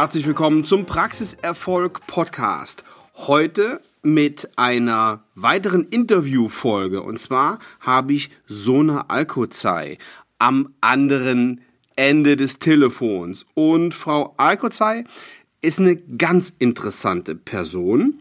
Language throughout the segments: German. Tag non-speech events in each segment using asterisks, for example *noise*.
Herzlich willkommen zum Praxiserfolg Podcast. Heute mit einer weiteren Interviewfolge. Und zwar habe ich Sona Alkozai am anderen Ende des Telefons. Und Frau Alkozai ist eine ganz interessante Person.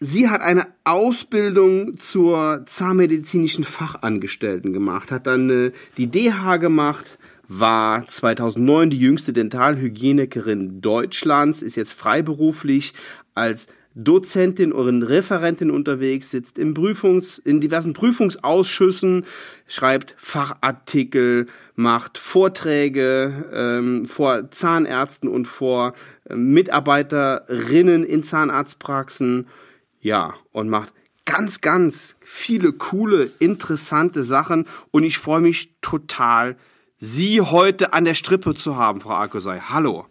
Sie hat eine Ausbildung zur zahnmedizinischen Fachangestellten gemacht, hat dann äh, die DH gemacht, war 2009 die jüngste Dentalhygienikerin Deutschlands, ist jetzt freiberuflich als Dozentin oder Referentin unterwegs, sitzt in, Prüfungs-, in diversen Prüfungsausschüssen, schreibt Fachartikel, macht Vorträge ähm, vor Zahnärzten und vor äh, Mitarbeiterinnen in Zahnarztpraxen. Ja, und macht ganz, ganz viele coole, interessante Sachen. Und ich freue mich total, Sie heute an der Strippe zu haben, Frau Arkosei. Hallo.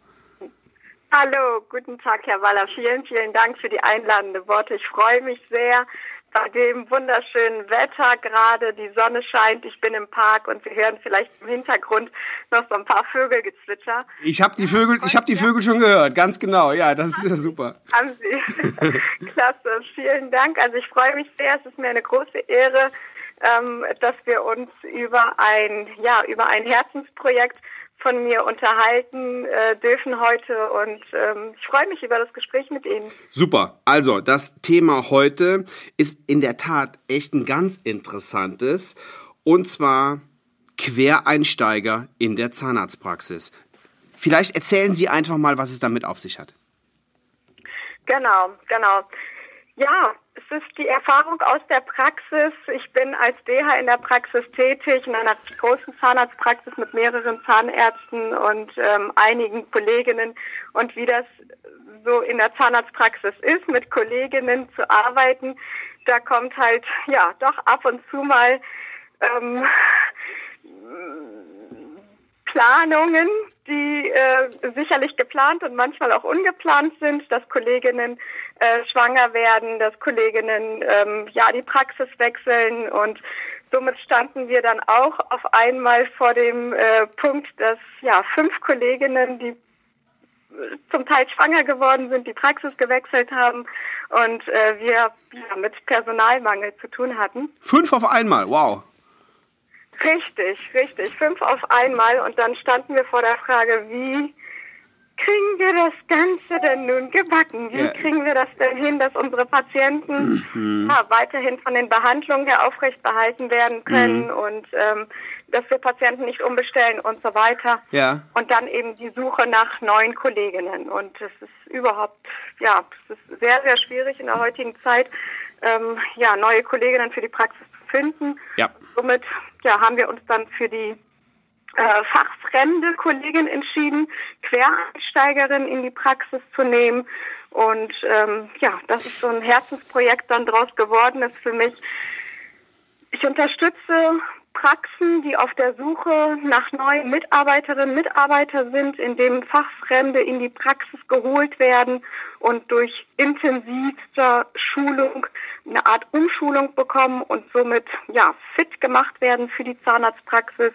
Hallo, guten Tag, Herr Waller. Vielen, vielen Dank für die einladende Worte. Ich freue mich sehr bei dem wunderschönen Wetter gerade. Die Sonne scheint, ich bin im Park und Sie hören vielleicht im Hintergrund noch so ein paar Vögelgezwitscher. Ich habe die Vögel, ich habe die Vögel schon gehört, ganz genau. Ja, das ist ja super. Haben Sie? *laughs* Klasse, vielen Dank. Also ich freue mich sehr. Es ist mir eine große Ehre, ähm, dass wir uns über ein, ja, über ein Herzensprojekt von mir unterhalten äh, dürfen heute und ähm, ich freue mich über das Gespräch mit Ihnen. Super. Also, das Thema heute ist in der Tat echt ein ganz interessantes und zwar Quereinsteiger in der Zahnarztpraxis. Vielleicht erzählen Sie einfach mal, was es damit auf sich hat. Genau, genau. Ja, es ist die Erfahrung aus der Praxis. Ich bin als DH in der Praxis tätig, in einer großen Zahnarztpraxis mit mehreren Zahnärzten und ähm, einigen Kolleginnen. Und wie das so in der Zahnarztpraxis ist, mit Kolleginnen zu arbeiten, da kommt halt, ja, doch ab und zu mal ähm, Planungen, die äh, sicherlich geplant und manchmal auch ungeplant sind, dass Kolleginnen äh, schwanger werden, dass Kolleginnen ähm, ja die Praxis wechseln und somit standen wir dann auch auf einmal vor dem äh, Punkt, dass ja fünf Kolleginnen, die zum Teil schwanger geworden sind, die Praxis gewechselt haben und äh, wir ja, mit Personalmangel zu tun hatten. Fünf auf einmal, wow. Richtig, richtig. Fünf auf einmal. Und dann standen wir vor der Frage, wie kriegen wir das Ganze denn nun gebacken? Wie ja. kriegen wir das denn hin, dass unsere Patienten mhm. ja, weiterhin von den Behandlungen her aufrecht behalten werden können mhm. und ähm, dass wir Patienten nicht umbestellen und so weiter. Ja. Und dann eben die Suche nach neuen Kolleginnen. Und es ist überhaupt, ja, es ist sehr, sehr schwierig in der heutigen Zeit, ähm, ja, neue Kolleginnen für die Praxis zu finden. Ja. Somit ja, haben wir uns dann für die äh, fachfremde Kollegin entschieden, Quereinsteigerin in die Praxis zu nehmen. Und ähm, ja, das ist so ein Herzensprojekt dann draus geworden ist für mich. Ich unterstütze Praxen, die auf der Suche nach neuen Mitarbeiterinnen und Mitarbeitern sind, in dem Fachfremde in die Praxis geholt werden und durch intensivster Schulung eine Art Umschulung bekommen und somit ja fit gemacht werden für die Zahnarztpraxis,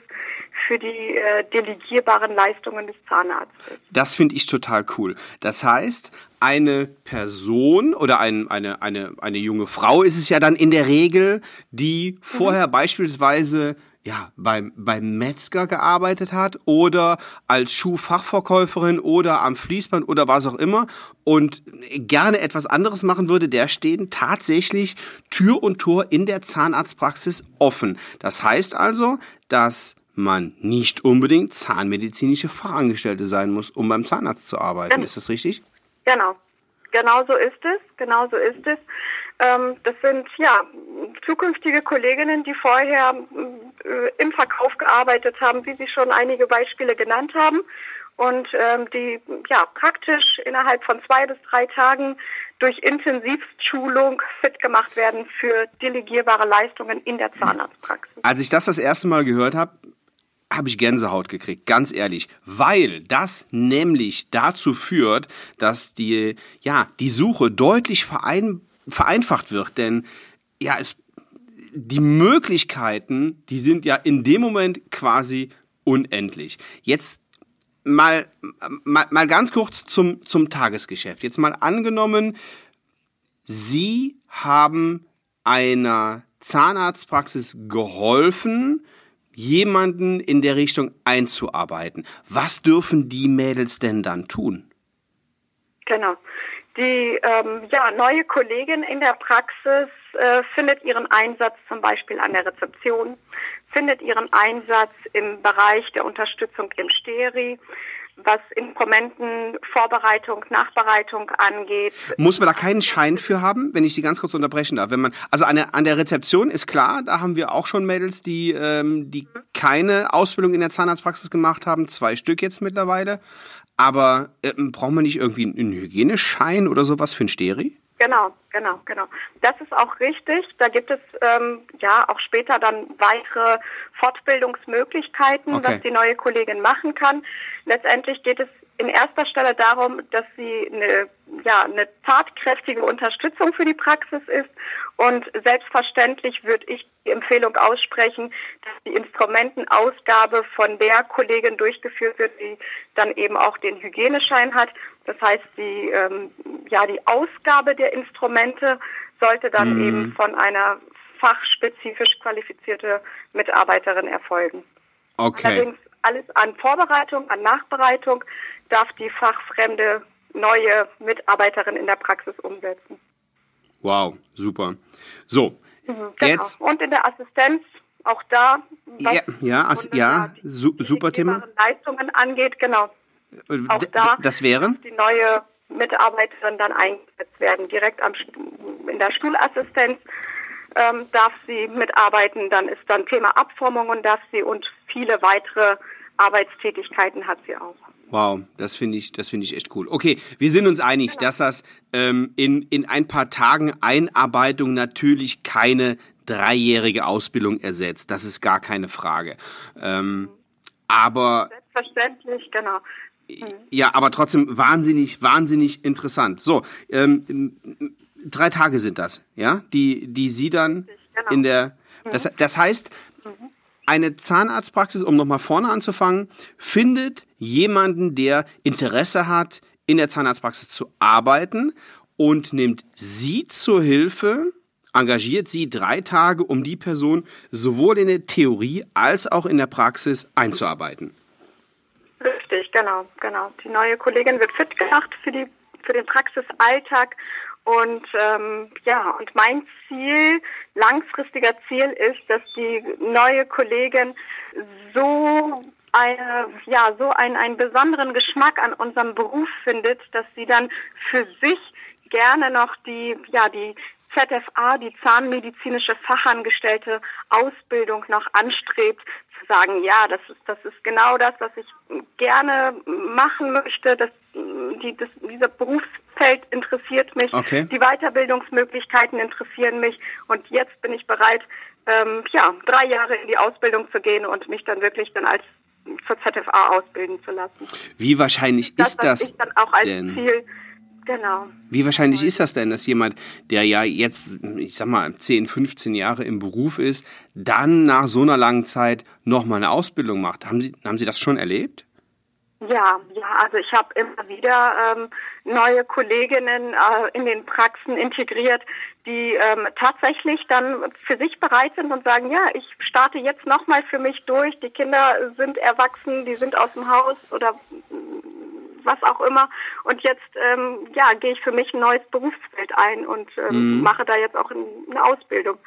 für die äh, delegierbaren Leistungen des Zahnarztes. Das finde ich total cool. Das heißt, eine Person oder ein, eine, eine, eine junge Frau ist es ja dann in der Regel, die vorher mhm. beispielsweise ja, beim, beim Metzger gearbeitet hat oder als Schuhfachverkäuferin oder am Fließband oder was auch immer und gerne etwas anderes machen würde, der stehen tatsächlich Tür und Tor in der Zahnarztpraxis offen. Das heißt also, dass man nicht unbedingt zahnmedizinische Fachangestellte sein muss, um beim Zahnarzt zu arbeiten. Genau. Ist das richtig? Genau. Genau so ist es. Genau so ist es. Ähm, das sind ja zukünftige Kolleginnen, die vorher äh, im Verkauf gearbeitet haben, wie Sie schon einige Beispiele genannt haben und ähm, die ja praktisch innerhalb von zwei bis drei Tagen durch Intensivschulung fit gemacht werden für delegierbare Leistungen in der Zahnarztpraxis. Als ich das das erste Mal gehört habe, habe ich Gänsehaut gekriegt, ganz ehrlich, weil das nämlich dazu führt, dass die ja die Suche deutlich verein, vereinfacht wird, denn ja es die Möglichkeiten, die sind ja in dem Moment quasi unendlich. Jetzt mal, mal, mal ganz kurz zum, zum Tagesgeschäft. Jetzt mal angenommen, Sie haben einer Zahnarztpraxis geholfen, jemanden in der Richtung einzuarbeiten. Was dürfen die Mädels denn dann tun? Genau. Die ähm, ja, neue Kollegin in der Praxis äh, findet ihren Einsatz zum Beispiel an der Rezeption, findet ihren Einsatz im Bereich der Unterstützung im Steri, was Instrumentenvorbereitung, Nachbereitung angeht. Muss man da keinen Schein für haben, wenn ich Sie ganz kurz unterbrechen darf? Wenn man, also an der, an der Rezeption ist klar, da haben wir auch schon Mädels, die, ähm, die keine Ausbildung in der Zahnarztpraxis gemacht haben, zwei Stück jetzt mittlerweile. Aber äh, braucht man nicht irgendwie einen Hygieneschein oder sowas für ein Steri? Genau, genau, genau. Das ist auch richtig. Da gibt es ähm, ja auch später dann weitere Fortbildungsmöglichkeiten, okay. was die neue Kollegin machen kann. Letztendlich geht es in erster Stelle darum, dass sie eine, ja, eine tatkräftige Unterstützung für die Praxis ist. Und selbstverständlich würde ich die Empfehlung aussprechen, dass die Instrumentenausgabe von der Kollegin durchgeführt wird, die dann eben auch den Hygieneschein hat. Das heißt, die, ähm, ja, die Ausgabe der Instrumente sollte dann mhm. eben von einer fachspezifisch qualifizierte Mitarbeiterin erfolgen. Okay. Allerdings alles an Vorbereitung, an Nachbereitung darf die fachfremde neue Mitarbeiterin in der Praxis umsetzen. Wow, super. So, mhm, genau. jetzt. Und in der Assistenz, auch da, was ja, ja, as, ja su super Thema. Leistungen angeht, genau. Äh, auch da das wäre? die neue Mitarbeiterin dann eingesetzt werden, direkt am, in der Stuhlassistenz ähm, darf sie mitarbeiten. Dann ist dann Thema Abformung und darf sie und viele weitere Arbeitstätigkeiten hat sie auch. Wow, das finde ich, das finde ich echt cool. Okay, wir sind uns einig, genau. dass das ähm, in, in ein paar Tagen Einarbeitung natürlich keine dreijährige Ausbildung ersetzt. Das ist gar keine Frage. Ähm, aber selbstverständlich, genau. Mhm. Ja, aber trotzdem wahnsinnig, wahnsinnig interessant. So, ähm, drei Tage sind das, ja, die, die Sie dann genau. in der. Das, mhm. das heißt, mhm eine Zahnarztpraxis, um nochmal vorne anzufangen, findet jemanden, der Interesse hat, in der Zahnarztpraxis zu arbeiten und nimmt sie zur Hilfe, engagiert sie drei Tage, um die Person sowohl in der Theorie als auch in der Praxis einzuarbeiten. Genau, genau. Die neue Kollegin wird fit gemacht für, die, für den Praxisalltag und ähm, ja, und mein Ziel, langfristiger Ziel ist, dass die neue Kollegin so eine, ja, so einen, einen besonderen Geschmack an unserem Beruf findet, dass sie dann für sich gerne noch die, ja, die ZFA, die zahnmedizinische Fachangestellte Ausbildung noch anstrebt, zu sagen, ja, das ist, das ist genau das, was ich gerne machen möchte, das, die, das, dieser Berufsfeld interessiert mich, okay. die Weiterbildungsmöglichkeiten interessieren mich und jetzt bin ich bereit, ähm, ja, drei Jahre in die Ausbildung zu gehen und mich dann wirklich dann als zur ZFA ausbilden zu lassen. Wie wahrscheinlich das, ist das? Ich dann auch als denn? Ziel Genau. Wie wahrscheinlich ist das denn, dass jemand, der ja jetzt, ich sag mal, 10, 15 Jahre im Beruf ist, dann nach so einer langen Zeit nochmal eine Ausbildung macht? Haben Sie, haben Sie das schon erlebt? Ja, ja, also ich habe immer wieder ähm, neue Kolleginnen äh, in den Praxen integriert, die ähm, tatsächlich dann für sich bereit sind und sagen, ja, ich starte jetzt nochmal für mich durch. Die Kinder sind erwachsen, die sind aus dem Haus oder was auch immer. Und jetzt ähm, ja, gehe ich für mich ein neues Berufsfeld ein und ähm, mhm. mache da jetzt auch eine Ausbildung.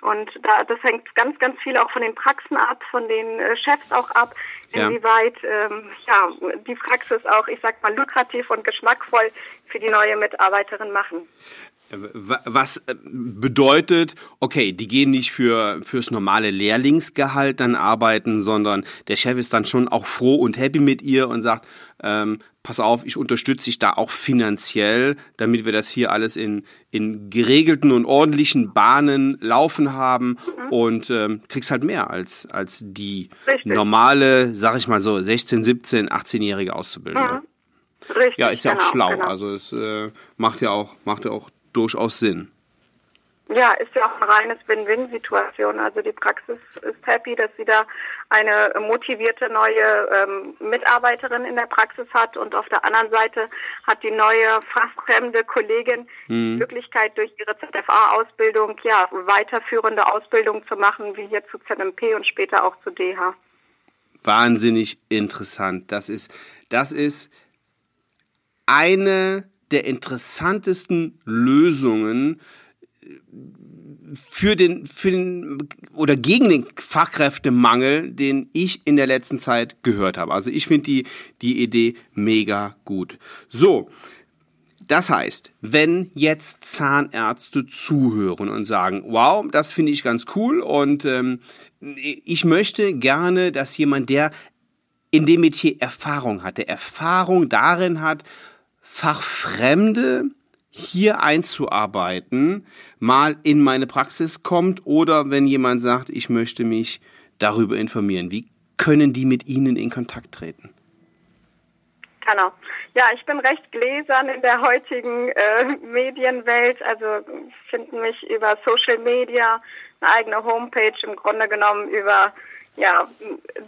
Und da, das hängt ganz, ganz viel auch von den Praxen ab, von den äh, Chefs auch ab, inwieweit ja. Ähm, ja, die Praxis auch, ich sag mal, lukrativ und geschmackvoll für die neue Mitarbeiterin machen. Was äh, bedeutet, okay, die gehen nicht für fürs normale Lehrlingsgehalt dann arbeiten, sondern der Chef ist dann schon auch froh und happy mit ihr und sagt, ähm, pass auf, ich unterstütze dich da auch finanziell, damit wir das hier alles in, in geregelten und ordentlichen Bahnen laufen haben mhm. und ähm, kriegst halt mehr als, als die Richtig. normale, sag ich mal so, 16, 17, 18-jährige Auszubildende. Mhm. Richtig, ja, ist ja auch genau, schlau. Genau. Also es äh, macht ja auch, macht ja auch durchaus Sinn. ja, ist ja auch eine reines Win-Win-Situation. Also die Praxis ist happy, dass sie da eine motivierte neue ähm, Mitarbeiterin in der Praxis hat und auf der anderen Seite hat die neue fachfremde Kollegin mhm. die Möglichkeit durch ihre ZFA-Ausbildung ja weiterführende Ausbildung zu machen, wie hier zu ZMP und später auch zu DH. Wahnsinnig interessant. Das ist, das ist eine der interessantesten Lösungen für den, für den oder gegen den Fachkräftemangel, den ich in der letzten Zeit gehört habe. Also ich finde die, die Idee mega gut. So. Das heißt, wenn jetzt Zahnärzte zuhören und sagen, wow, das finde ich ganz cool und ähm, ich möchte gerne, dass jemand, der in dem Metier Erfahrung hat, der Erfahrung darin hat, Fachfremde hier einzuarbeiten, mal in meine Praxis kommt oder wenn jemand sagt, ich möchte mich darüber informieren. Wie können die mit Ihnen in Kontakt treten? Genau. Ja, ich bin recht gläsern in der heutigen äh, Medienwelt. Also finden mich über Social Media, eine eigene Homepage im Grunde genommen über ja,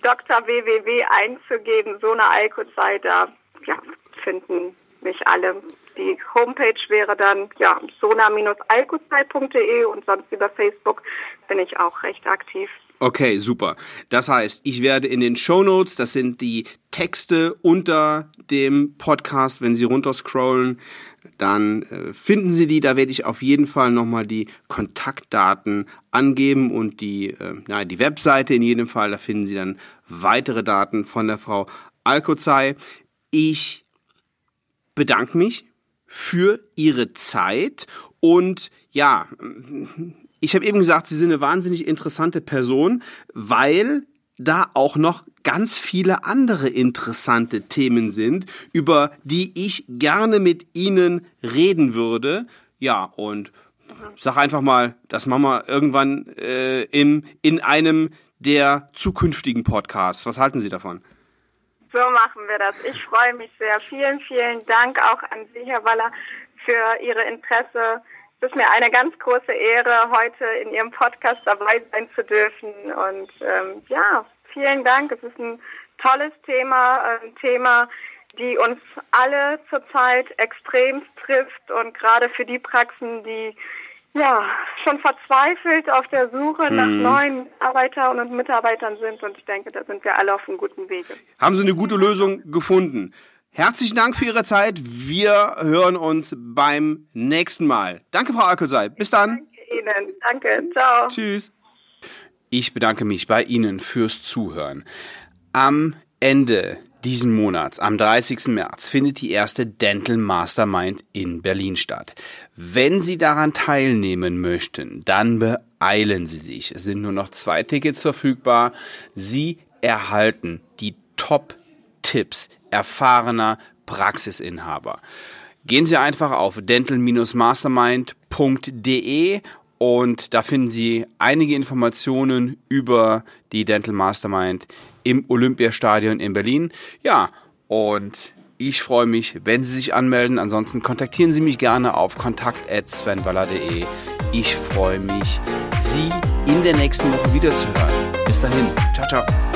Dr. WWW einzugeben, so eine Alkozeit, da ja, finden mich alle. Die Homepage wäre dann ja sona-alkozeit.de und sonst über Facebook bin ich auch recht aktiv. Okay, super. Das heißt, ich werde in den Show Notes, das sind die Texte unter dem Podcast, wenn Sie runterscrollen, dann äh, finden Sie die. Da werde ich auf jeden Fall nochmal die Kontaktdaten angeben und die, äh, na, die Webseite in jedem Fall. Da finden Sie dann weitere Daten von der Frau Alkozei. Ich bedanke mich für Ihre Zeit und ja, ich habe eben gesagt, Sie sind eine wahnsinnig interessante Person, weil da auch noch ganz viele andere interessante Themen sind, über die ich gerne mit Ihnen reden würde. Ja, und sag einfach mal, das machen wir irgendwann äh, im, in einem der zukünftigen Podcasts. Was halten Sie davon? So machen wir das. Ich freue mich sehr. Vielen, vielen Dank auch an Sie, Herr Waller, für Ihre Interesse es ist mir eine ganz große Ehre, heute in Ihrem Podcast dabei sein zu dürfen. Und ähm, ja, vielen Dank. Es ist ein tolles Thema, ein Thema, die uns alle zurzeit extrem trifft und gerade für die Praxen, die ja schon verzweifelt auf der Suche mhm. nach neuen Mitarbeitern und Mitarbeitern sind. Und ich denke, da sind wir alle auf einem guten Wege. Haben Sie eine gute Lösung gefunden? Herzlichen Dank für Ihre Zeit. Wir hören uns beim nächsten Mal. Danke, Frau Alkolsei. Bis dann. Danke Ihnen. Danke. Ciao. Tschüss. Ich bedanke mich bei Ihnen fürs Zuhören. Am Ende diesen Monats, am 30. März, findet die erste Dental Mastermind in Berlin statt. Wenn Sie daran teilnehmen möchten, dann beeilen Sie sich. Es sind nur noch zwei Tickets verfügbar. Sie erhalten die Top Tipps erfahrener Praxisinhaber. Gehen Sie einfach auf dental-mastermind.de und da finden Sie einige Informationen über die Dental Mastermind im Olympiastadion in Berlin. Ja, und ich freue mich, wenn Sie sich anmelden. Ansonsten kontaktieren Sie mich gerne auf kontakt.svenwaller.de. Ich freue mich, Sie in der nächsten Woche wiederzuhören. Bis dahin. Ciao, ciao.